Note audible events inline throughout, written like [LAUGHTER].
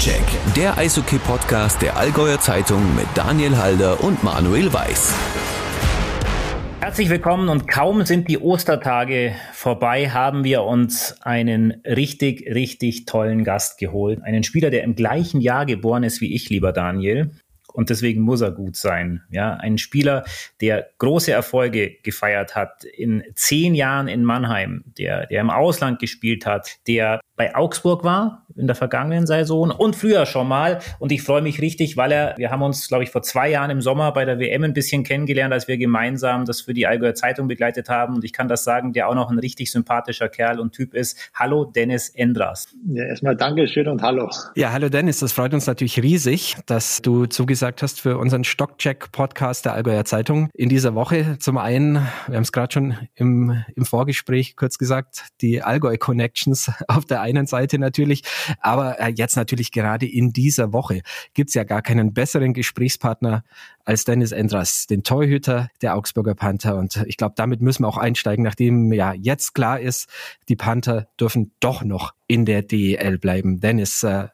Stockcheck, der Eishockey-Podcast der Allgäuer Zeitung mit Daniel Halder und Manuel Weiß. Herzlich willkommen und kaum sind die Ostertage vorbei, haben wir uns einen richtig, richtig tollen Gast geholt. Einen Spieler, der im gleichen Jahr geboren ist wie ich, lieber Daniel und deswegen muss er gut sein. Ja, ein Spieler, der große Erfolge gefeiert hat in zehn Jahren in Mannheim, der, der im Ausland gespielt hat, der bei Augsburg war in der vergangenen Saison und früher schon mal. Und ich freue mich richtig, weil er, wir haben uns, glaube ich, vor zwei Jahren im Sommer bei der WM ein bisschen kennengelernt, als wir gemeinsam das für die Allgäuer Zeitung begleitet haben. Und ich kann das sagen, der auch noch ein richtig sympathischer Kerl und Typ ist. Hallo Dennis Endras. Ja, erstmal Dankeschön und hallo. Ja, hallo Dennis, das freut uns natürlich riesig, dass du zugesagt hast für unseren Stockcheck-Podcast der Allgäuer Zeitung in dieser Woche. Zum einen, wir haben es gerade schon im, im Vorgespräch kurz gesagt, die Allgäu Connections [LAUGHS] auf der einen Seite natürlich, aber äh, jetzt natürlich gerade in dieser Woche gibt's ja gar keinen besseren Gesprächspartner als Dennis Endras, den Torhüter der Augsburger Panther. Und ich glaube, damit müssen wir auch einsteigen, nachdem ja jetzt klar ist, die Panther dürfen doch noch in der DEL bleiben. Dennis, äh,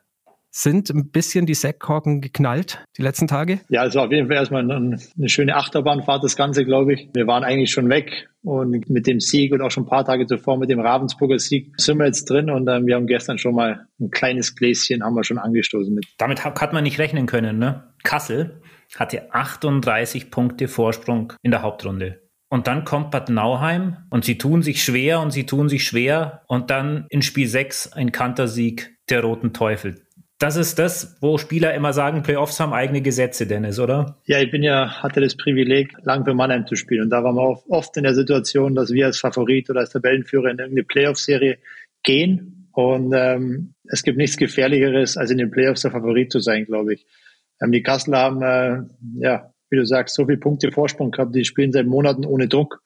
sind ein bisschen die Sackkorken geknallt die letzten Tage? Ja, es war auf jeden Fall erstmal eine, eine schöne Achterbahnfahrt, das Ganze, glaube ich. Wir waren eigentlich schon weg und mit dem Sieg und auch schon ein paar Tage zuvor mit dem Ravensburger Sieg sind wir jetzt drin und ähm, wir haben gestern schon mal ein kleines Gläschen haben wir schon angestoßen mit. Damit hat man nicht rechnen können, ne? Kassel hatte 38 Punkte Vorsprung in der Hauptrunde. Und dann kommt Bad Nauheim und sie tun sich schwer und sie tun sich schwer und dann in Spiel 6 ein Kantersieg der Roten Teufel. Das ist das, wo Spieler immer sagen, Playoffs haben eigene Gesetze, Dennis, oder? Ja, ich bin ja, hatte das Privileg, lang für Mannheim zu spielen. Und da waren wir oft in der Situation, dass wir als Favorit oder als Tabellenführer in irgendeine Playoff-Serie gehen. Und ähm, es gibt nichts Gefährlicheres, als in den Playoffs der Favorit zu sein, glaube ich. Ähm, die Kassler haben, äh, ja, wie du sagst, so viele Punkte Vorsprung gehabt. Die spielen seit Monaten ohne Druck.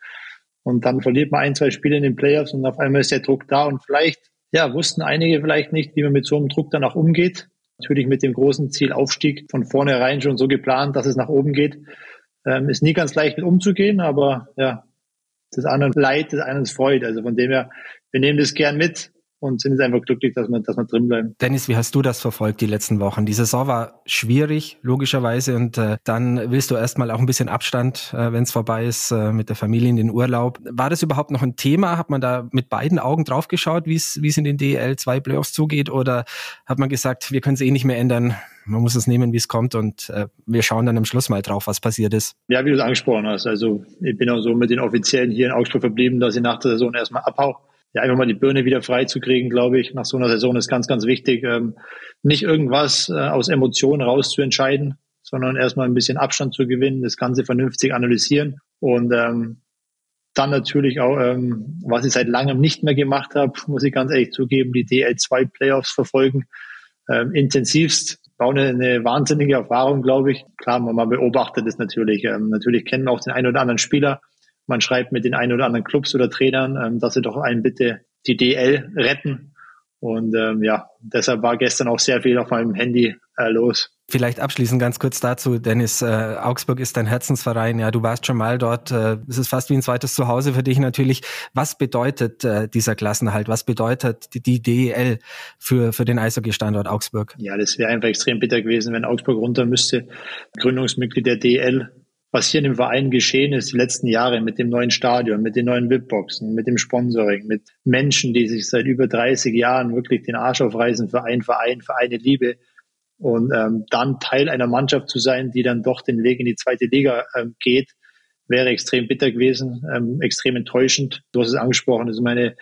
Und dann verliert man ein, zwei Spiele in den Playoffs und auf einmal ist der Druck da. Und vielleicht ja, wussten einige vielleicht nicht, wie man mit so einem Druck dann auch umgeht. Natürlich mit dem großen Ziel Aufstieg von vornherein schon so geplant, dass es nach oben geht. Ähm, ist nie ganz leicht mit umzugehen, aber ja, das anderen Leid, das einen freut. Also von dem her, wir nehmen das gern mit und sind jetzt einfach glücklich, dass wir, dass wir drin bleiben. Dennis, wie hast du das verfolgt die letzten Wochen? Die Saison war schwierig, logischerweise, und äh, dann willst du erstmal auch ein bisschen Abstand, äh, wenn es vorbei ist, äh, mit der Familie in den Urlaub. War das überhaupt noch ein Thema? Hat man da mit beiden Augen drauf geschaut, wie es in den DL 2 Playoffs zugeht? Oder hat man gesagt, wir können es eh nicht mehr ändern? Man muss es nehmen, wie es kommt und äh, wir schauen dann am Schluss mal drauf, was passiert ist. Ja, wie du es angesprochen hast. Also ich bin auch so mit den Offiziellen hier in Augsburg verblieben, dass ich nach der Saison erstmal abhau ja, einfach mal die Birne wieder frei zu kriegen, glaube ich, nach so einer Saison ist ganz, ganz wichtig. Ähm, nicht irgendwas äh, aus Emotionen raus zu entscheiden, sondern erstmal ein bisschen Abstand zu gewinnen, das Ganze vernünftig analysieren und ähm, dann natürlich auch, ähm, was ich seit langem nicht mehr gemacht habe, muss ich ganz ehrlich zugeben, die DL2 Playoffs verfolgen, ähm, intensivst. Bauen eine, eine wahnsinnige Erfahrung, glaube ich. Klar, man beobachtet es natürlich. Ähm, natürlich kennen auch den einen oder anderen Spieler, man schreibt mit den ein oder anderen Clubs oder Trainern, ähm, dass sie doch einen bitte die DL retten. Und ähm, ja, deshalb war gestern auch sehr viel auf meinem Handy äh, los. Vielleicht abschließend ganz kurz dazu, Dennis, äh, Augsburg ist dein Herzensverein, ja, du warst schon mal dort, äh, es ist fast wie ein zweites Zuhause für dich natürlich. Was bedeutet äh, dieser Klassenhalt, was bedeutet die, die DEL für, für den Eishockey-Standort Augsburg? Ja, das wäre einfach extrem bitter gewesen, wenn Augsburg runter müsste. Gründungsmitglied der DEL was hier in dem Verein geschehen ist die letzten Jahre mit dem neuen Stadion, mit den neuen VIP-Boxen, mit dem Sponsoring, mit Menschen, die sich seit über 30 Jahren wirklich den Arsch aufreißen für einen Verein, für eine Liebe und ähm, dann Teil einer Mannschaft zu sein, die dann doch den Weg in die zweite Liga ähm, geht, wäre extrem bitter gewesen, ähm, extrem enttäuschend. Du hast es angesprochen, das ist meine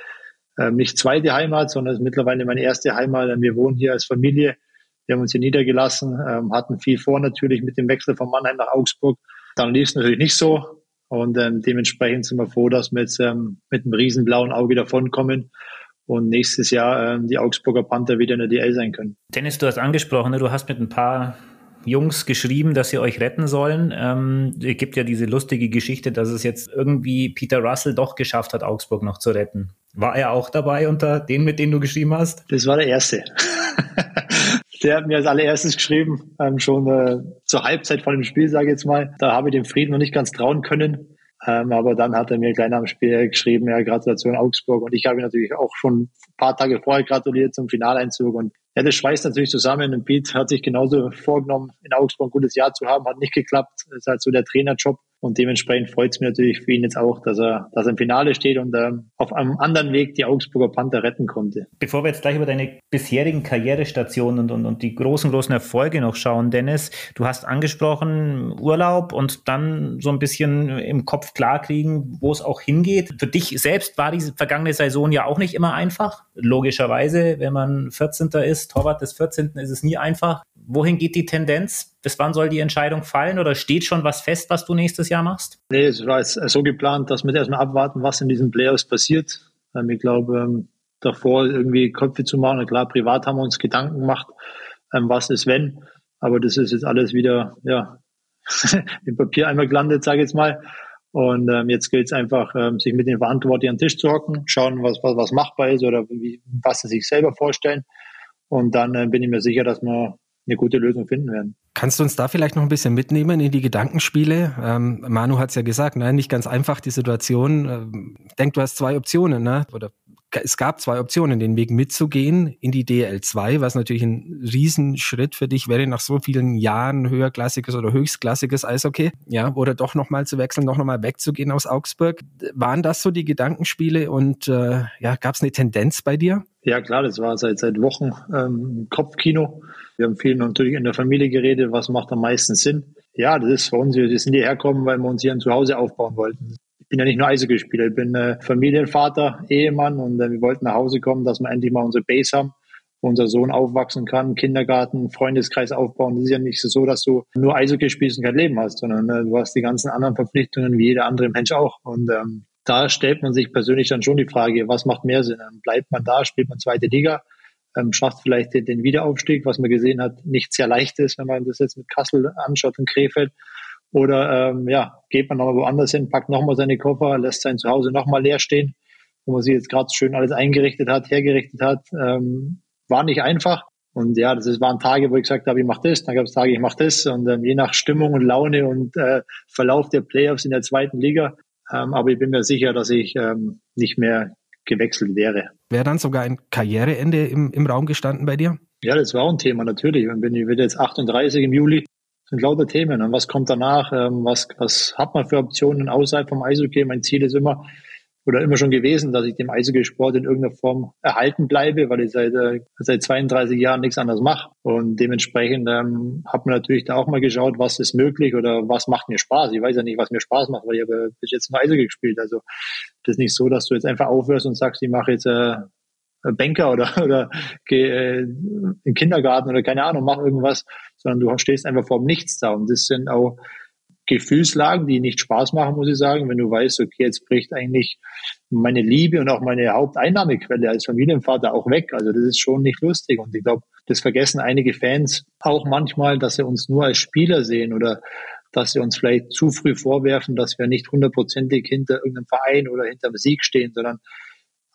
ähm, nicht zweite Heimat, sondern ist mittlerweile meine erste Heimat. Wir wohnen hier als Familie, wir haben uns hier niedergelassen, ähm, hatten viel vor natürlich mit dem Wechsel von Mannheim nach Augsburg dann lief es natürlich nicht so. Und ähm, dementsprechend sind wir froh, dass wir jetzt ähm, mit einem riesen blauen Auge davonkommen und nächstes Jahr ähm, die Augsburger Panther wieder in der DL sein können. Dennis, du hast angesprochen, ne? du hast mit ein paar Jungs geschrieben, dass sie euch retten sollen. Ähm, es gibt ja diese lustige Geschichte, dass es jetzt irgendwie Peter Russell doch geschafft hat, Augsburg noch zu retten. War er auch dabei unter denen, mit denen du geschrieben hast? Das war der Erste. [LAUGHS] Der hat mir als allererstes geschrieben, ähm, schon äh, zur Halbzeit von dem Spiel, sage ich jetzt mal. Da habe ich dem Frieden noch nicht ganz trauen können. Ähm, aber dann hat er mir gleich nach dem Spiel geschrieben, ja, Gratulation Augsburg. Und ich habe ihm natürlich auch schon ein paar Tage vorher gratuliert zum Finaleinzug. Und ja, das schweißt natürlich zusammen. Und Pete hat sich genauso vorgenommen, in Augsburg ein gutes Jahr zu haben, hat nicht geklappt. Das ist halt so der Trainerjob. Und dementsprechend freut es mich natürlich für ihn jetzt auch, dass er, dass er im Finale steht und ähm, auf einem anderen Weg die Augsburger Panther retten konnte. Bevor wir jetzt gleich über deine bisherigen Karrierestationen und, und, und die großen, großen Erfolge noch schauen, Dennis, du hast angesprochen Urlaub und dann so ein bisschen im Kopf klarkriegen, wo es auch hingeht. Für dich selbst war diese vergangene Saison ja auch nicht immer einfach. Logischerweise, wenn man 14. ist, Torwart des 14. ist es nie einfach. Wohin geht die Tendenz? Bis wann soll die Entscheidung fallen oder steht schon was fest, was du nächstes Jahr machst? Nee, es war jetzt so geplant, dass wir erstmal abwarten, was in diesen Playoffs passiert. Ähm, ich glaube, ähm, davor irgendwie Köpfe zu machen, klar, privat haben wir uns Gedanken gemacht, ähm, was ist wenn, aber das ist jetzt alles wieder, ja, [LAUGHS] im Papier einmal gelandet, sage ich jetzt mal. Und ähm, jetzt gilt es einfach, ähm, sich mit den Verantwortlichen an den Tisch zu hocken, schauen, was, was, was machbar ist oder wie, was sie sich selber vorstellen. Und dann äh, bin ich mir sicher, dass wir eine gute Lösung finden werden. Kannst du uns da vielleicht noch ein bisschen mitnehmen in die Gedankenspiele? Ähm, Manu hat es ja gesagt, nein, nicht ganz einfach die Situation. Ähm, ich denke, du hast zwei Optionen, ne? Oder es gab zwei Optionen, den Weg mitzugehen in die DL2, was natürlich ein Riesenschritt für dich wäre nach so vielen Jahren höherklassiges oder höchstklassiges Eishockey, ja, oder doch nochmal zu wechseln, noch nochmal wegzugehen aus Augsburg. Waren das so die Gedankenspiele und äh, ja, gab es eine Tendenz bei dir? Ja, klar, das war seit, seit Wochen ähm, Kopfkino. Wir haben viel natürlich in der Familie geredet, was macht am meisten Sinn. Ja, das ist für uns, wir sind hierher gekommen, weil wir uns hier ein Zuhause aufbauen wollten. Ich bin ja nicht nur Eishockeyspieler, ich bin äh, Familienvater, Ehemann und äh, wir wollten nach Hause kommen, dass wir endlich mal unsere Base haben, wo unser Sohn aufwachsen kann, Kindergarten, Freundeskreis aufbauen. Das ist ja nicht so, dass du nur Eishockey spielst und kein Leben hast, sondern äh, du hast die ganzen anderen Verpflichtungen wie jeder andere Mensch auch. Und ähm, da stellt man sich persönlich dann schon die Frage, was macht mehr Sinn? Bleibt man da, spielt man zweite Liga, ähm, schafft vielleicht den, den, Wiederaufstieg, was man gesehen hat, nicht sehr leicht ist, wenn man das jetzt mit Kassel anschaut und Krefeld. Oder ähm, ja, geht man nochmal woanders hin, packt nochmal seine Koffer, lässt sein Zuhause nochmal leer stehen, wo man sich jetzt gerade schön alles eingerichtet hat, hergerichtet hat. Ähm, war nicht einfach. Und ja, das waren Tage, wo ich gesagt habe, ich mache das, dann gab es Tage, ich mache das. Und ähm, je nach Stimmung und Laune und äh, Verlauf der Playoffs in der zweiten Liga ähm, aber ich bin mir sicher, dass ich ähm, nicht mehr gewechselt wäre. Wäre dann sogar ein Karriereende im, im Raum gestanden bei dir? Ja, das war auch ein Thema natürlich. Und bin ich wieder jetzt 38 im Juli, sind lauter Themen. Und was kommt danach? Ähm, was, was hat man für Optionen außerhalb vom Eishockey? Mein Ziel ist immer, oder immer schon gewesen, dass ich dem Eishockeysport in irgendeiner Form erhalten bleibe, weil ich seit, äh, seit 32 Jahren nichts anderes mache. Und dementsprechend ähm, hat man natürlich da auch mal geschaut, was ist möglich oder was macht mir Spaß. Ich weiß ja nicht, was mir Spaß macht, weil ich habe bis jetzt nur Eishockey gespielt. Also das ist nicht so, dass du jetzt einfach aufhörst und sagst, ich mache jetzt äh, Banker oder, [LAUGHS] oder gehe äh, den Kindergarten oder keine Ahnung, mach irgendwas, sondern du stehst einfach vor dem Nichts da. Und das sind auch Gefühlslagen, die nicht Spaß machen, muss ich sagen. Wenn du weißt, okay, jetzt bricht eigentlich meine Liebe und auch meine Haupteinnahmequelle als Familienvater auch weg. Also das ist schon nicht lustig. Und ich glaube, das vergessen einige Fans auch manchmal, dass sie uns nur als Spieler sehen oder dass sie uns vielleicht zu früh vorwerfen, dass wir nicht hundertprozentig hinter irgendeinem Verein oder hinter dem Sieg stehen, sondern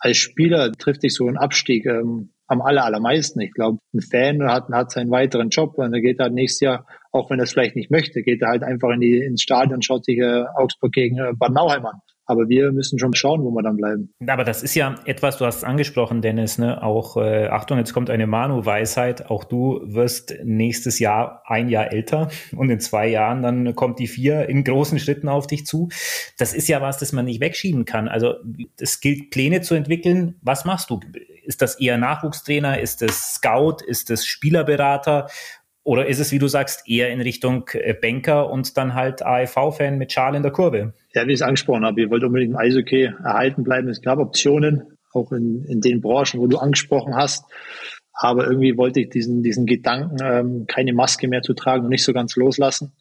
als Spieler trifft dich so ein Abstieg ähm, am aller, allermeisten. Ich glaube, ein Fan hat, hat seinen weiteren Job und er geht halt nächstes Jahr, auch wenn er es vielleicht nicht möchte, geht er halt einfach in die, ins Stadion und schaut sich äh, Augsburg gegen äh, Bad Nauheim an. Aber wir müssen schon schauen, wo wir dann bleiben. Aber das ist ja etwas, du hast es angesprochen, Dennis, ne? Auch, äh, Achtung, jetzt kommt eine Manu-Weisheit. Auch du wirst nächstes Jahr ein Jahr älter [LAUGHS] und in zwei Jahren dann kommt die vier in großen Schritten auf dich zu. Das ist ja was, das man nicht wegschieben kann. Also es gilt, Pläne zu entwickeln. Was machst du? Ist das eher Nachwuchstrainer? Ist es Scout? Ist es Spielerberater? Oder ist es, wie du sagst, eher in Richtung äh, Banker und dann halt AEV-Fan mit Schal in der Kurve? Ja, wie ich es angesprochen habe, ich wollte unbedingt im Eishockey erhalten bleiben. Es gab Optionen, auch in, in den Branchen, wo du angesprochen hast. Aber irgendwie wollte ich diesen, diesen Gedanken, ähm, keine Maske mehr zu tragen und nicht so ganz loslassen.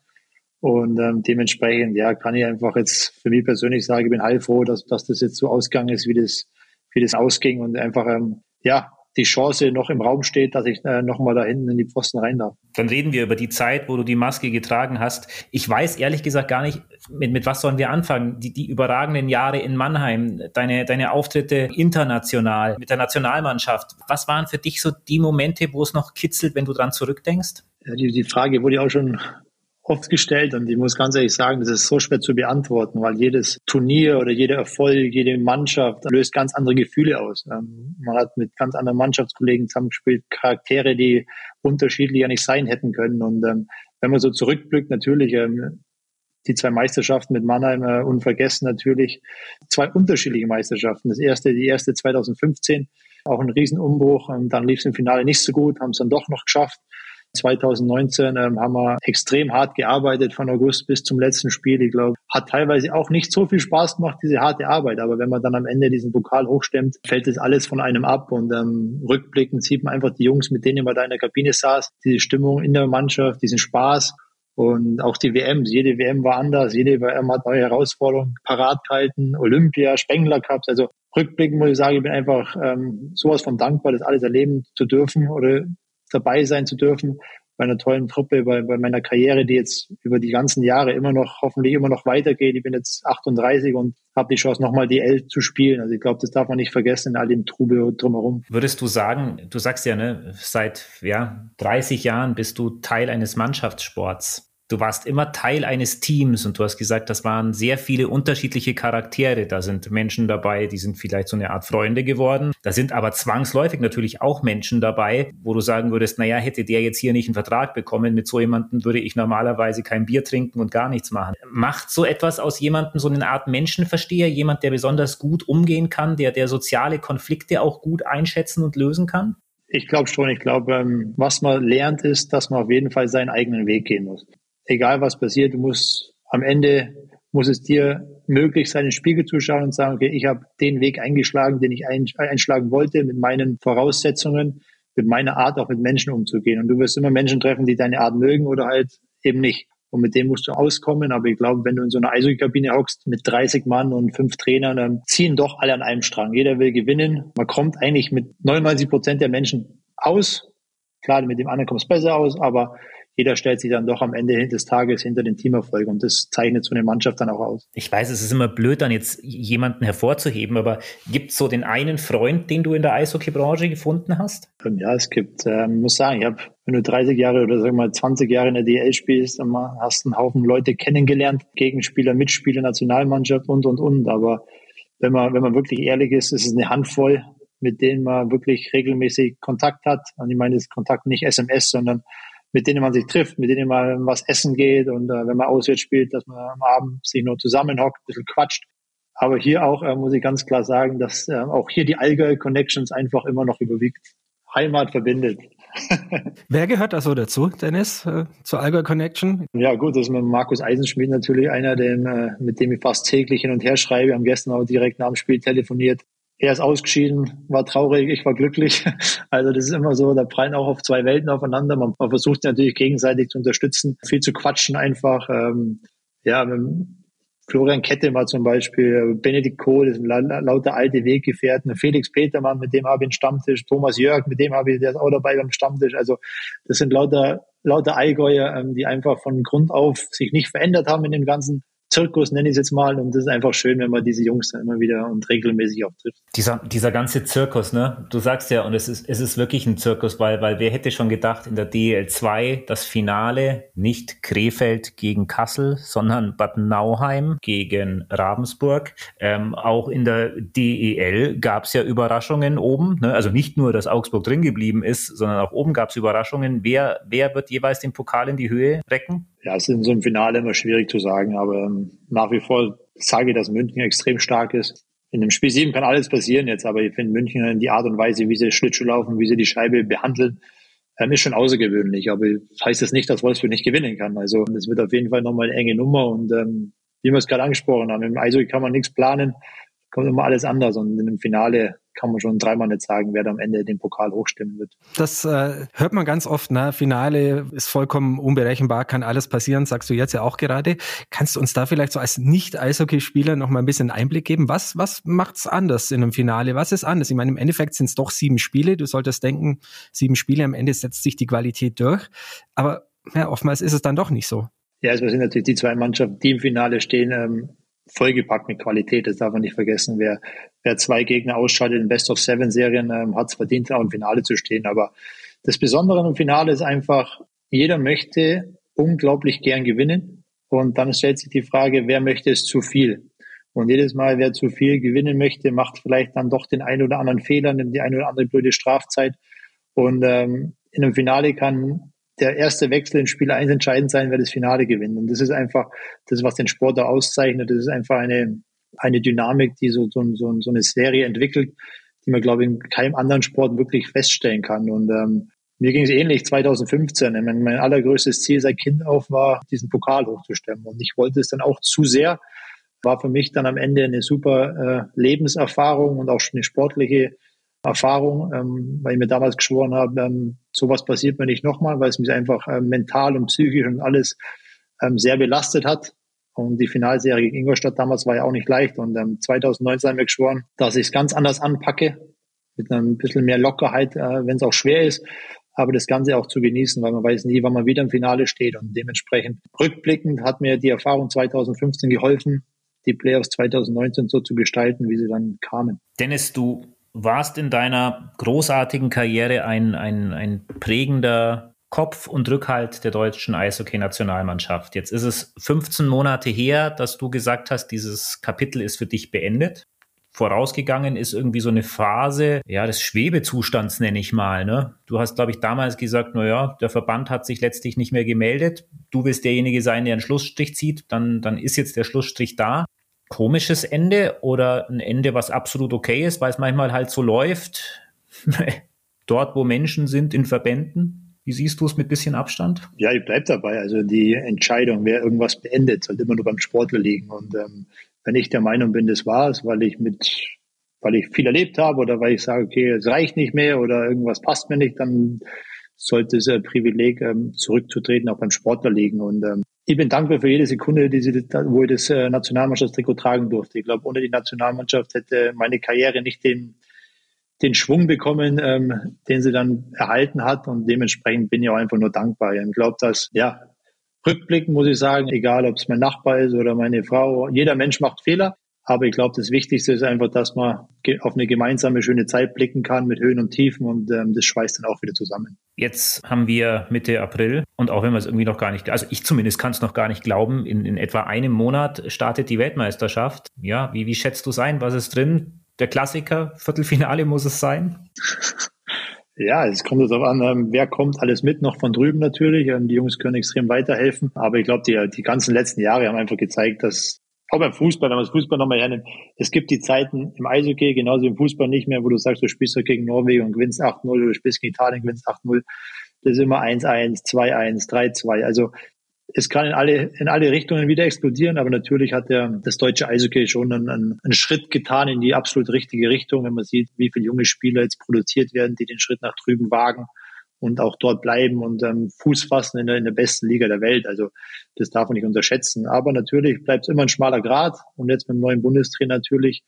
Und ähm, dementsprechend, ja, kann ich einfach jetzt für mich persönlich sagen, ich bin heilfroh, dass, dass das jetzt so ausgegangen ist, wie das, wie das ausging und einfach, ähm, ja, die Chance noch im Raum steht, dass ich äh, nochmal da hinten in die Pfosten rein darf. Dann reden wir über die Zeit, wo du die Maske getragen hast. Ich weiß ehrlich gesagt gar nicht, mit, mit was sollen wir anfangen? Die, die überragenden Jahre in Mannheim, deine, deine Auftritte international, mit der Nationalmannschaft. Was waren für dich so die Momente, wo es noch kitzelt, wenn du dran zurückdenkst? Ja, die, die Frage wurde ja auch schon oft gestellt und ich muss ganz ehrlich sagen, das ist so schwer zu beantworten, weil jedes Turnier oder jeder Erfolg, jede Mannschaft löst ganz andere Gefühle aus. Ähm, man hat mit ganz anderen Mannschaftskollegen zusammengespielt, Charaktere, die unterschiedlicher nicht sein hätten können. Und ähm, wenn man so zurückblickt, natürlich ähm, die zwei Meisterschaften mit Mannheim äh, unvergessen natürlich zwei unterschiedliche Meisterschaften. Das erste, die erste 2015, auch ein Riesenumbruch. Und dann lief es im Finale nicht so gut, haben es dann doch noch geschafft. 2019 ähm, haben wir extrem hart gearbeitet von August bis zum letzten Spiel. Ich glaube, hat teilweise auch nicht so viel Spaß gemacht, diese harte Arbeit. Aber wenn man dann am Ende diesen Pokal hochstemmt, fällt das alles von einem ab. Und ähm, rückblickend sieht man einfach die Jungs, mit denen man da in der Kabine saß, diese Stimmung in der Mannschaft, diesen Spaß. Und auch die WMs, jede WM war anders, jede WM hat neue Herausforderungen parat gehalten, Olympia, Spengler Cups. Also rückblickend muss ich sagen, ich bin einfach ähm, sowas von dankbar, das alles erleben zu dürfen oder dabei sein zu dürfen bei einer tollen Truppe, bei, bei meiner Karriere, die jetzt über die ganzen Jahre immer noch, hoffentlich immer noch weitergeht. Ich bin jetzt 38 und habe die Chance, nochmal die L zu spielen. Also ich glaube, das darf man nicht vergessen in all dem Trubel drumherum. Würdest du sagen, du sagst ja, ne, seit ja, 30 Jahren bist du Teil eines Mannschaftssports du warst immer Teil eines Teams und du hast gesagt, das waren sehr viele unterschiedliche Charaktere. Da sind Menschen dabei, die sind vielleicht so eine Art Freunde geworden. Da sind aber zwangsläufig natürlich auch Menschen dabei, wo du sagen würdest, naja, hätte der jetzt hier nicht einen Vertrag bekommen, mit so jemandem würde ich normalerweise kein Bier trinken und gar nichts machen. Macht so etwas aus jemandem so eine Art Menschenversteher, jemand, der besonders gut umgehen kann, der, der soziale Konflikte auch gut einschätzen und lösen kann? Ich glaube schon. Ich glaube, ähm, was man lernt, ist, dass man auf jeden Fall seinen eigenen Weg gehen muss egal was passiert, du musst am Ende muss es dir möglich sein, in den Spiegel zu schauen und sagen, okay, ich habe den Weg eingeschlagen, den ich einschlagen wollte, mit meinen Voraussetzungen, mit meiner Art auch mit Menschen umzugehen. Und du wirst immer Menschen treffen, die deine Art mögen oder halt eben nicht. Und mit dem musst du auskommen. Aber ich glaube, wenn du in so einer Eishockey-Kabine hockst mit 30 Mann und fünf Trainern, dann ziehen doch alle an einem Strang. Jeder will gewinnen. Man kommt eigentlich mit 99 Prozent der Menschen aus. Klar, mit dem anderen kommt es besser aus, aber jeder stellt sich dann doch am Ende des Tages hinter den Teamerfolg und das zeichnet so eine Mannschaft dann auch aus. Ich weiß, es ist immer blöd, dann jetzt jemanden hervorzuheben, aber gibt es so den einen Freund, den du in der Eishockeybranche gefunden hast? Ja, es gibt, äh, muss sagen, ich habe, wenn du 30 Jahre oder sagen wir mal 20 Jahre in der DL spielst, dann hast du einen Haufen Leute kennengelernt, Gegenspieler, Mitspieler, Nationalmannschaft und und und. Aber wenn man, wenn man wirklich ehrlich ist, ist es eine Handvoll, mit denen man wirklich regelmäßig Kontakt hat. Und ich meine, das Kontakt nicht SMS, sondern mit denen man sich trifft, mit denen man was essen geht und äh, wenn man auswärts spielt, dass man am Abend sich nur zusammenhockt, ein bisschen quatscht. Aber hier auch äh, muss ich ganz klar sagen, dass äh, auch hier die Allgäu Connections einfach immer noch überwiegt. Heimat verbindet. [LAUGHS] Wer gehört also dazu, Dennis, äh, zur Allgäu Connection? Ja gut, das ist mit Markus Eisenschmidt natürlich einer, den, äh, mit dem ich fast täglich hin und her schreibe. Haben gestern auch direkt nach dem Spiel telefoniert er ist ausgeschieden, war traurig, ich war glücklich. [LAUGHS] Also das ist immer so, da prallen auch auf zwei Welten aufeinander. Man, versucht natürlich gegenseitig zu unterstützen, viel zu quatschen einfach. Ähm, ja, Florian Kette war zum Beispiel, Benedikt Kohl, das sind lauter alte Weggefährten, Felix Petermann, mit dem habe ich einen Stammtisch, Thomas Jörg, mit dem habe ich, der ist auch dabei beim Stammtisch. Also das sind lauter, lauter Allgäuer, ähm, die einfach von Grund auf sich nicht verändert haben in dem ganzen Zirkus, nenne ich es jetzt mal. Und das ist einfach schön, wenn man diese Jungs dann immer wieder und regelmäßig auch trifft. Dieser, dieser ganze Zirkus, ne? Du sagst ja, und es ist, es ist wirklich ein Zirkus, weil, weil wer hätte schon gedacht, in der DL2 das Finale nicht Krefeld gegen Kassel, sondern Bad Nauheim gegen Ravensburg. Ähm, auch in der DEL gab es ja Überraschungen oben. Ne? Also nicht nur, dass Augsburg drin geblieben ist, sondern auch oben gab es Überraschungen. Wer, wer wird jeweils den Pokal in die Höhe recken? Ja, es ist in so einem Finale immer schwierig zu sagen, aber ähm, nach wie vor sage ich, dass München extrem stark ist. In dem Spiel 7 kann alles passieren jetzt, aber ich finde München die Art und Weise, wie sie Schlittschuh laufen, wie sie die Scheibe behandeln, ähm, ist schon außergewöhnlich. Aber das heißt das nicht, dass Wolfsburg nicht gewinnen kann. Also es wird auf jeden Fall nochmal eine enge Nummer und ähm, wie wir es gerade angesprochen haben, im Eishockey kann man nichts planen, kommt immer alles anders und in dem Finale kann man schon dreimal nicht sagen, wer da am Ende den Pokal hochstimmen wird. Das äh, hört man ganz oft, ne? Finale ist vollkommen unberechenbar, kann alles passieren, sagst du jetzt ja auch gerade. Kannst du uns da vielleicht so als Nicht-Eishockeyspieler noch mal ein bisschen Einblick geben? Was, was macht's anders in einem Finale? Was ist anders? Ich meine, im Endeffekt sind es doch sieben Spiele. Du solltest denken, sieben Spiele, am Ende setzt sich die Qualität durch. Aber ja, oftmals ist es dann doch nicht so. Ja, es sind natürlich die zwei Mannschaften, die im Finale stehen, ähm, vollgepackt mit Qualität. Das darf man nicht vergessen. Wer, wer zwei Gegner ausschaltet in Best of Seven Serien, ähm, hat es verdient, auch im Finale zu stehen. Aber das Besondere im Finale ist einfach, jeder möchte unglaublich gern gewinnen. Und dann stellt sich die Frage, wer möchte es zu viel? Und jedes Mal, wer zu viel gewinnen möchte, macht vielleicht dann doch den einen oder anderen Fehler, nimmt die eine oder andere blöde Strafzeit. Und ähm, in einem Finale kann der erste Wechsel in Spiel 1 entscheidend sein, wer das Finale gewinnt. Und das ist einfach das, was den Sport da auszeichnet. Das ist einfach eine, eine Dynamik, die so, so, so, so eine Serie entwickelt, die man, glaube ich, in keinem anderen Sport wirklich feststellen kann. Und ähm, mir ging es ähnlich 2015. Mein, mein allergrößtes Ziel seit Kind auf war, diesen Pokal hochzustemmen. Und ich wollte es dann auch zu sehr. War für mich dann am Ende eine super äh, Lebenserfahrung und auch eine sportliche Erfahrung, ähm, weil ich mir damals geschworen habe, ähm, sowas passiert mir nicht nochmal, weil es mich einfach ähm, mental und psychisch und alles ähm, sehr belastet hat. Und die Finalserie gegen Ingolstadt damals war ja auch nicht leicht. Und ähm, 2019 haben wir geschworen, dass ich es ganz anders anpacke, mit ein bisschen mehr Lockerheit, äh, wenn es auch schwer ist, aber das Ganze auch zu genießen, weil man weiß nie, wann man wieder im Finale steht. Und dementsprechend rückblickend hat mir die Erfahrung 2015 geholfen, die Playoffs 2019 so zu gestalten, wie sie dann kamen. Dennis, du warst in deiner großartigen Karriere ein, ein, ein prägender Kopf und Rückhalt der deutschen Eishockey-Nationalmannschaft. Jetzt ist es 15 Monate her, dass du gesagt hast, dieses Kapitel ist für dich beendet. Vorausgegangen ist irgendwie so eine Phase, ja, des Schwebezustands nenne ich mal. Ne? Du hast, glaube ich, damals gesagt, na ja, der Verband hat sich letztlich nicht mehr gemeldet. Du willst derjenige sein, der einen Schlussstrich zieht. Dann, dann ist jetzt der Schlussstrich da komisches Ende oder ein Ende, was absolut okay ist, weil es manchmal halt so läuft, [LAUGHS] dort, wo Menschen sind, in Verbänden? Wie siehst du es mit bisschen Abstand? Ja, ich bleibe dabei. Also die Entscheidung, wer irgendwas beendet, sollte immer nur beim Sportler liegen. Und ähm, wenn ich der Meinung bin, das war es, weil ich mit, weil ich viel erlebt habe oder weil ich sage, okay, es reicht nicht mehr oder irgendwas passt mir nicht, dann sollte das Privileg, ähm, zurückzutreten, auch beim Sportler liegen. Und ähm, ich bin dankbar für jede Sekunde, die sie, wo ich das äh, Nationalmannschaftstrikot tragen durfte. Ich glaube, ohne die Nationalmannschaft hätte meine Karriere nicht den, den Schwung bekommen, ähm, den sie dann erhalten hat. Und dementsprechend bin ich auch einfach nur dankbar. Ich glaube, dass, ja, rückblickend muss ich sagen, egal ob es mein Nachbar ist oder meine Frau, jeder Mensch macht Fehler. Aber ich glaube, das Wichtigste ist einfach, dass man auf eine gemeinsame schöne Zeit blicken kann mit Höhen und Tiefen und ähm, das schweißt dann auch wieder zusammen. Jetzt haben wir Mitte April und auch wenn wir es irgendwie noch gar nicht, also ich zumindest kann es noch gar nicht glauben, in, in etwa einem Monat startet die Weltmeisterschaft. Ja, wie, wie schätzt du es ein? Was ist drin? Der Klassiker, Viertelfinale muss es sein? [LAUGHS] Ja, es kommt darauf an, ähm, wer kommt alles mit, noch von drüben natürlich. Ähm, die Jungs können extrem weiterhelfen. Aber ich glaube, die, die ganzen letzten Jahre haben einfach gezeigt, dass auch beim Fußball, wenn man das Fußball nochmal hernimmt, es gibt die Zeiten im Eishockey, genauso im Fußball nicht mehr, wo du sagst, du spielst doch gegen Norwegen und gewinnst 8-0 oder du spielst gegen Italien und gewinnst 8-0. Das ist immer 1-1, 2-1, 3-2. Also es kann in alle, in alle Richtungen wieder explodieren, aber natürlich hat der, das deutsche Eishockey schon einen, einen Schritt getan in die absolut richtige Richtung, wenn man sieht, wie viele junge Spieler jetzt produziert werden, die den Schritt nach drüben wagen und auch dort bleiben und ähm, Fuß fassen in der, in der besten Liga der Welt. Also das darf man nicht unterschätzen. Aber natürlich bleibt es immer ein schmaler Grad und jetzt mit dem neuen Bundestrainer natürlich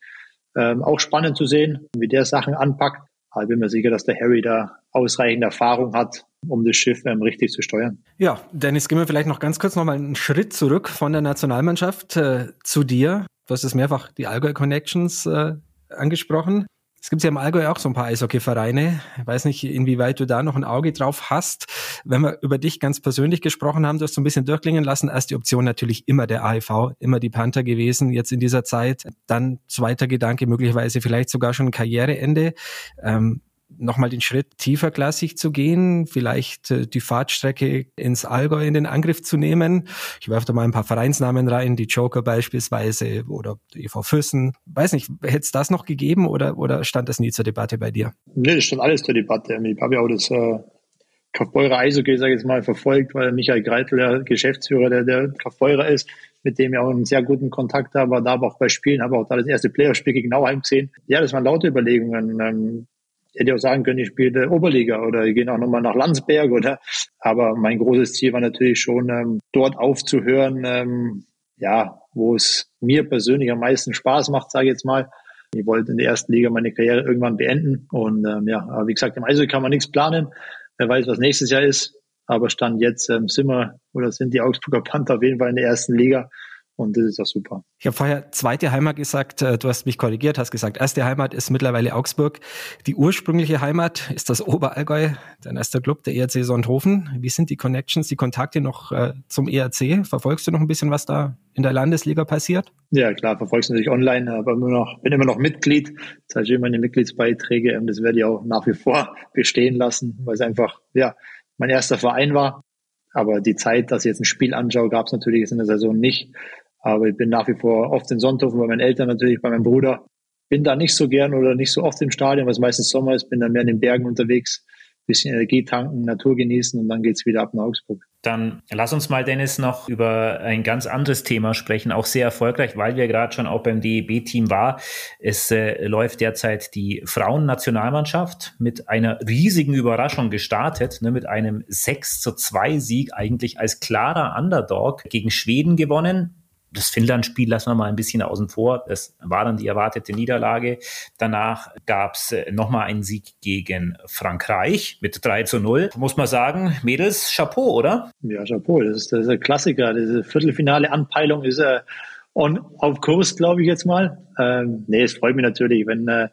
ähm, auch spannend zu sehen, wie der Sachen anpackt. Aber ich bin mir sicher, dass der Harry da ausreichende Erfahrung hat, um das Schiff ähm, richtig zu steuern. Ja, Dennis, gehen wir vielleicht noch ganz kurz nochmal einen Schritt zurück von der Nationalmannschaft äh, zu dir. Du hast es mehrfach die Allgäu Connections äh, angesprochen. Es gibt ja im Allgäu auch so ein paar Eishockey-Vereine. Ich weiß nicht, inwieweit du da noch ein Auge drauf hast. Wenn wir über dich ganz persönlich gesprochen haben, du hast so ein bisschen durchklingen lassen. Erst die Option natürlich immer der AIV, immer die Panther gewesen, jetzt in dieser Zeit. Dann zweiter Gedanke, möglicherweise vielleicht sogar schon Karriereende. Ähm, nochmal den Schritt tiefer klassig zu gehen, vielleicht äh, die Fahrtstrecke ins Allgäu in den Angriff zu nehmen. Ich werfe da mal ein paar Vereinsnamen rein, die Joker beispielsweise oder die EV Füssen. Weiß nicht, hätte es das noch gegeben oder, oder stand das nie zur Debatte bei dir? Nee, das stand alles zur Debatte. Ich habe ja auch das äh, Kaufbeurer Eishockey, sage ich jetzt mal, verfolgt, weil Michael Greitel, der Geschäftsführer der, der Kaufbeurer ist, mit dem ich auch einen sehr guten Kontakt habe, da aber auch bei Spielen, habe auch da das erste Playerspiel gegen Nauheim gesehen. Ja, das waren laute Überlegungen. Hätte auch sagen können, ich spiele Oberliga oder ich gehe auch nochmal nach Landsberg oder. Aber mein großes Ziel war natürlich schon, ähm, dort aufzuhören, ähm, ja, wo es mir persönlich am meisten Spaß macht, sage ich jetzt mal. Ich wollte in der ersten Liga meine Karriere irgendwann beenden. Und ähm, ja, aber wie gesagt, im Eishockey kann man nichts planen. Wer weiß, was nächstes Jahr ist. Aber Stand jetzt ähm, sind wir oder sind die Augsburger Panther auf jeden Fall in der ersten Liga. Und das ist auch super. Ich habe vorher zweite Heimat gesagt, äh, du hast mich korrigiert, hast gesagt, erste Heimat ist mittlerweile Augsburg. Die ursprüngliche Heimat ist das Oberallgäu, dein erster Club, der ERC Sonthofen. Wie sind die Connections, die Kontakte noch äh, zum ERC? Verfolgst du noch ein bisschen, was da in der Landesliga passiert? Ja, klar, verfolgst du natürlich online, aber immer noch, bin immer noch Mitglied. Das heißt, meine Mitgliedsbeiträge, das werde ich auch nach wie vor bestehen lassen, weil es einfach, ja, mein erster Verein war. Aber die Zeit, dass ich jetzt ein Spiel anschaue, gab es natürlich jetzt in der Saison nicht. Aber ich bin nach wie vor oft in Sonthofen bei meinen Eltern natürlich, bei meinem Bruder. Bin da nicht so gern oder nicht so oft im Stadion, was meistens Sommer ist, bin dann mehr in den Bergen unterwegs, bisschen Energie tanken, Natur genießen und dann geht's wieder ab nach Augsburg. Dann lass uns mal, Dennis, noch über ein ganz anderes Thema sprechen, auch sehr erfolgreich, weil wir gerade schon auch beim DEB-Team war. Es äh, läuft derzeit die Frauennationalmannschaft mit einer riesigen Überraschung gestartet, ne, mit einem 6 zu 2 Sieg eigentlich als klarer Underdog gegen Schweden gewonnen das Finnland-Spiel lassen wir mal ein bisschen außen vor. Das war dann die erwartete Niederlage. Danach gab es äh, nochmal einen Sieg gegen Frankreich mit 3 zu 0. Muss man sagen, Mädels, Chapeau, oder? Ja, Chapeau. Das ist, das ist ein Klassiker. Diese Viertelfinale-Anpeilung ist äh, on, auf Kurs, glaube ich jetzt mal. Ähm, nee, es freut mich natürlich, wenn äh,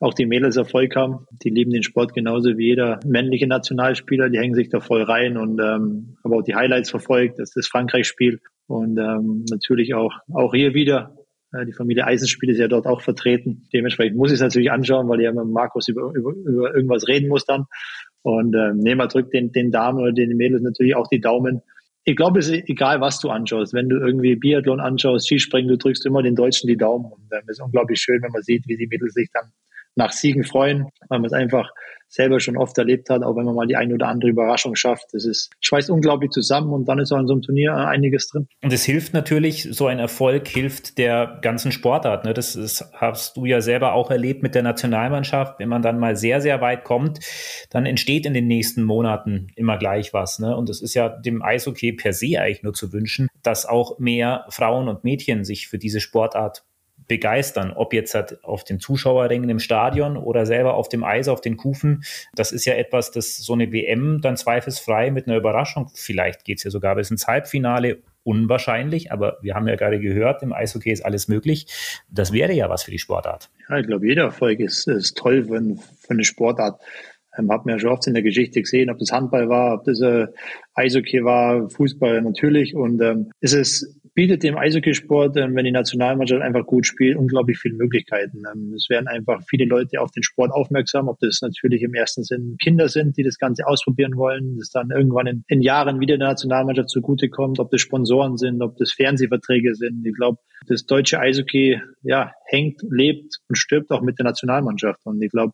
auch die Mädels Erfolg haben. Die lieben den Sport genauso wie jeder männliche Nationalspieler. Die hängen sich da voll rein und ähm, habe auch die Highlights verfolgt. Das ist das Frankreich-Spiel und ähm, natürlich auch, auch hier wieder. Äh, die Familie Eisenspiel ist ja dort auch vertreten. Dementsprechend muss ich es natürlich anschauen, weil ich ja mit Markus über, über, über irgendwas reden muss dann. Und ähm, nehmen wir drückt den, den Damen oder den Mädels natürlich auch die Daumen. Ich glaube, es ist egal, was du anschaust. Wenn du irgendwie Biathlon anschaust, Skispringen, du drückst immer den Deutschen die Daumen. Und es ist unglaublich schön, wenn man sieht, wie die Mädels sich dann nach Siegen freuen, weil man es einfach selber schon oft erlebt hat, auch wenn man mal die eine oder andere Überraschung schafft. Das ist, schweißt unglaublich zusammen und dann ist auch in so einem Turnier einiges drin. Und es hilft natürlich, so ein Erfolg hilft der ganzen Sportart. Ne? Das, das hast du ja selber auch erlebt mit der Nationalmannschaft. Wenn man dann mal sehr, sehr weit kommt, dann entsteht in den nächsten Monaten immer gleich was. Ne? Und es ist ja dem Eishockey per se eigentlich nur zu wünschen, dass auch mehr Frauen und Mädchen sich für diese Sportart begeistern, ob jetzt halt auf den Zuschauerrängen im Stadion oder selber auf dem Eis, auf den Kufen. Das ist ja etwas, das so eine WM dann zweifelsfrei mit einer Überraschung, vielleicht geht es ja sogar bis ins Halbfinale, unwahrscheinlich, aber wir haben ja gerade gehört, im Eishockey ist alles möglich. Das wäre ja was für die Sportart. Ja, ich glaube, jeder Erfolg ist, ist toll für, für eine Sportart. Ähm, hat man ja schon oft in der Geschichte gesehen, ob das Handball war, ob das äh, Eishockey war, Fußball natürlich. Und ähm, es ist bietet dem Eishockeysport, ähm, wenn die Nationalmannschaft einfach gut spielt, unglaublich viele Möglichkeiten. Ähm, es werden einfach viele Leute auf den Sport aufmerksam, ob das natürlich im ersten Sinn Kinder sind, die das Ganze ausprobieren wollen, das dann irgendwann in, in Jahren wieder der Nationalmannschaft zugutekommt, ob das Sponsoren sind, ob das Fernsehverträge sind. Ich glaube, das deutsche Eishockey ja, hängt, lebt und stirbt auch mit der Nationalmannschaft. Und ich glaube,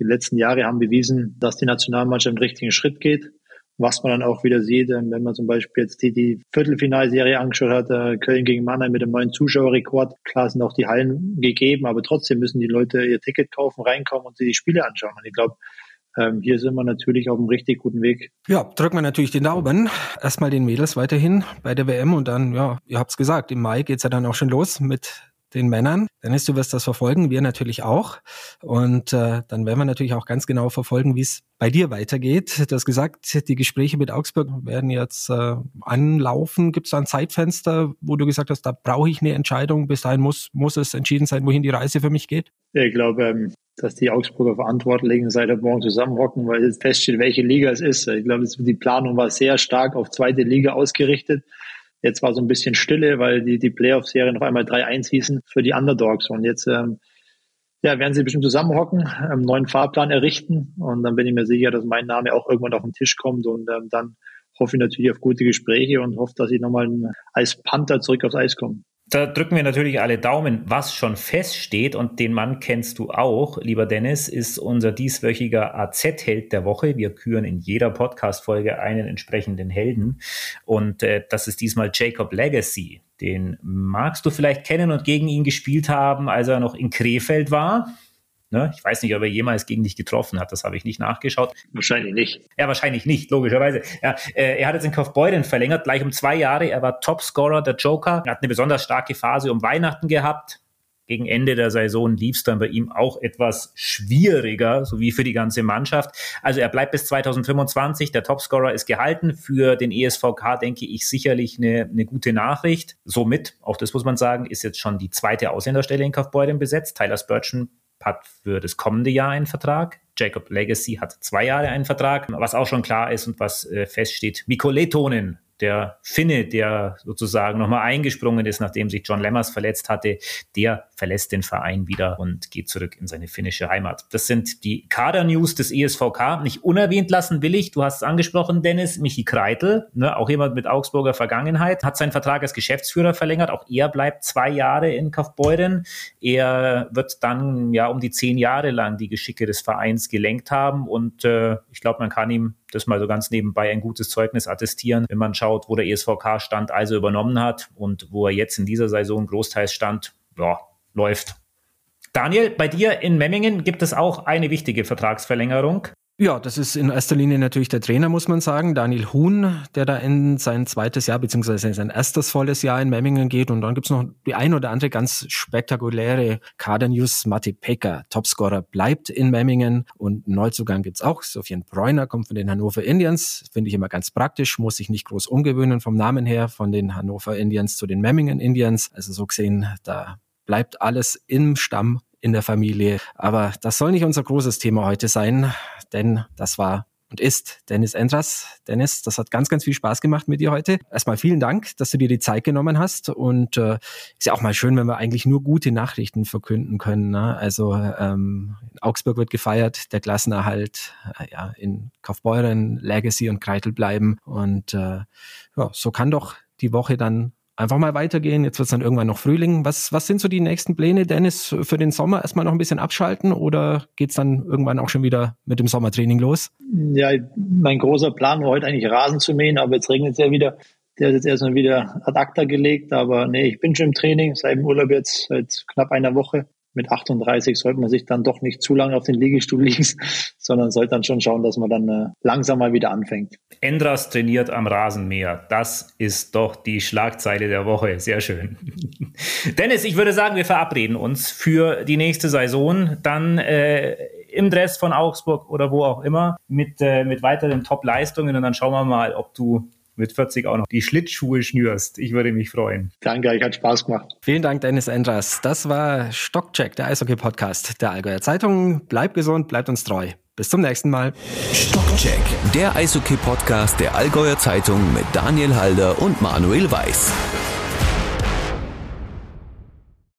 die letzten Jahre haben bewiesen, dass die Nationalmannschaft einen richtigen Schritt geht was man dann auch wieder sieht, ähm, wenn man zum Beispiel jetzt die, die Viertelfinalserie angeschaut hat, äh, Köln gegen Mannheim mit dem neuen Zuschauerrekord. Klar sind auch die Hallen gegeben, aber trotzdem müssen die Leute ihr Ticket kaufen, reinkommen und sich die Spiele anschauen. Und ich glaube, ähm, hier sind wir natürlich auf einem richtig guten Weg. Ja, drücken wir natürlich den Daumen. Erstmal den Mädels weiterhin bei der WM und dann, ja, ihr habt's gesagt, im Mai geht's ja dann auch schon los mit den Männern. Dennis, du wirst das verfolgen, wir natürlich auch. Und äh, dann werden wir natürlich auch ganz genau verfolgen, wie es bei dir weitergeht. Du hast gesagt, die Gespräche mit Augsburg werden jetzt äh, anlaufen. Gibt es da ein Zeitfenster, wo du gesagt hast, da brauche ich eine Entscheidung, bis dahin muss, muss es entschieden sein, wohin die Reise für mich geht? Ich glaube, ähm, dass die Augsburger Verantwortlichen seit heute Morgen zusammenhocken, weil jetzt feststeht, welche Liga es ist. Ich glaube, die Planung war sehr stark auf zweite Liga ausgerichtet. Jetzt war so ein bisschen Stille, weil die, die Playoff-Serie noch einmal 3-1 hießen für die Underdogs. Und jetzt ähm, ja, werden sie bestimmt zusammenhocken, einen neuen Fahrplan errichten. Und dann bin ich mir sicher, dass mein Name auch irgendwann auf den Tisch kommt. Und ähm, dann hoffe ich natürlich auf gute Gespräche und hoffe, dass ich nochmal als Panther zurück aufs Eis komme. Da drücken wir natürlich alle Daumen. Was schon feststeht, und den Mann kennst du auch, lieber Dennis, ist unser dieswöchiger AZ-Held der Woche. Wir küren in jeder Podcast-Folge einen entsprechenden Helden. Und äh, das ist diesmal Jacob Legacy. Den magst du vielleicht kennen und gegen ihn gespielt haben, als er noch in Krefeld war. Ne? Ich weiß nicht, ob er jemals gegen dich getroffen hat, das habe ich nicht nachgeschaut. Wahrscheinlich nicht. Ja, wahrscheinlich nicht, logischerweise. Ja, äh, er hat jetzt in Kaufbeuren verlängert, gleich um zwei Jahre. Er war Topscorer der Joker, er hat eine besonders starke Phase um Weihnachten gehabt. Gegen Ende der Saison lief es dann bei ihm auch etwas schwieriger, so wie für die ganze Mannschaft. Also er bleibt bis 2025. Der Topscorer ist gehalten. Für den ESVK denke ich sicherlich eine, eine gute Nachricht. Somit, auch das muss man sagen, ist jetzt schon die zweite Ausländerstelle in Kaufbeuren besetzt. Tyler Spurgeon hat für das kommende Jahr einen Vertrag. Jacob Legacy hat zwei Jahre einen Vertrag. Was auch schon klar ist und was äh, feststeht, Mikko Letonen der Finne, der sozusagen nochmal eingesprungen ist, nachdem sich John Lemmers verletzt hatte, der verlässt den Verein wieder und geht zurück in seine finnische Heimat. Das sind die Kader-News des ESVK. Nicht unerwähnt lassen will ich, du hast es angesprochen, Dennis, Michi Kreitel, ne, auch jemand mit Augsburger Vergangenheit, hat seinen Vertrag als Geschäftsführer verlängert. Auch er bleibt zwei Jahre in Kaufbeuren. Er wird dann ja um die zehn Jahre lang die Geschicke des Vereins gelenkt haben und äh, ich glaube, man kann ihm das mal so ganz nebenbei ein gutes Zeugnis attestieren, wenn man schaut, wo der ESVK stand, also übernommen hat und wo er jetzt in dieser Saison großteils stand, ja, läuft. Daniel, bei dir in Memmingen gibt es auch eine wichtige Vertragsverlängerung. Ja, das ist in erster Linie natürlich der Trainer, muss man sagen, Daniel Huhn, der da in sein zweites Jahr, beziehungsweise sein erstes volles Jahr in Memmingen geht. Und dann gibt's noch die ein oder andere ganz spektakuläre Kader-News. Matti Pecker, Topscorer, bleibt in Memmingen. Und Neuzugang gibt's auch. Sofian Bräuner kommt von den Hannover Indians. Finde ich immer ganz praktisch, muss sich nicht groß umgewöhnen vom Namen her, von den Hannover Indians zu den Memmingen Indians. Also so gesehen, da bleibt alles im Stamm in der Familie. Aber das soll nicht unser großes Thema heute sein, denn das war und ist Dennis Endras. Dennis, das hat ganz, ganz viel Spaß gemacht mit dir heute. Erstmal vielen Dank, dass du dir die Zeit genommen hast. Und äh, ist ja auch mal schön, wenn wir eigentlich nur gute Nachrichten verkünden können. Ne? Also ähm, Augsburg wird gefeiert, der Klassenerhalt, äh, ja, in Kaufbeuren, Legacy und Kreitel bleiben. Und äh, ja, so kann doch die Woche dann einfach mal weitergehen. Jetzt wird es dann irgendwann noch Frühling. Was, was sind so die nächsten Pläne, Dennis, für den Sommer? Erstmal noch ein bisschen abschalten oder geht's dann irgendwann auch schon wieder mit dem Sommertraining los? Ja, mein großer Plan war heute eigentlich Rasen zu mähen, aber jetzt regnet es ja wieder. Der ist jetzt erstmal wieder ad acta gelegt, aber nee, ich bin schon im Training, seit dem Urlaub jetzt seit knapp einer Woche mit 38 sollte man sich dann doch nicht zu lange auf den Liegestuhl [LAUGHS] liegen, sondern sollte dann schon schauen, dass man dann äh, langsam mal wieder anfängt. Endras trainiert am Rasenmäher. Das ist doch die Schlagzeile der Woche. Sehr schön. [LAUGHS] Dennis, ich würde sagen, wir verabreden uns für die nächste Saison. Dann äh, im Dress von Augsburg oder wo auch immer mit, äh, mit weiteren Top-Leistungen und dann schauen wir mal, ob du mit 40 auch noch die Schlittschuhe schnürst. Ich würde mich freuen. Danke, ich hat Spaß gemacht. Vielen Dank, Dennis Endras. Das war Stockcheck, der Eishockey-Podcast der Allgäuer Zeitung. Bleibt gesund, bleibt uns treu. Bis zum nächsten Mal. Stockcheck, der Eishockey-Podcast der Allgäuer Zeitung mit Daniel Halder und Manuel Weiß.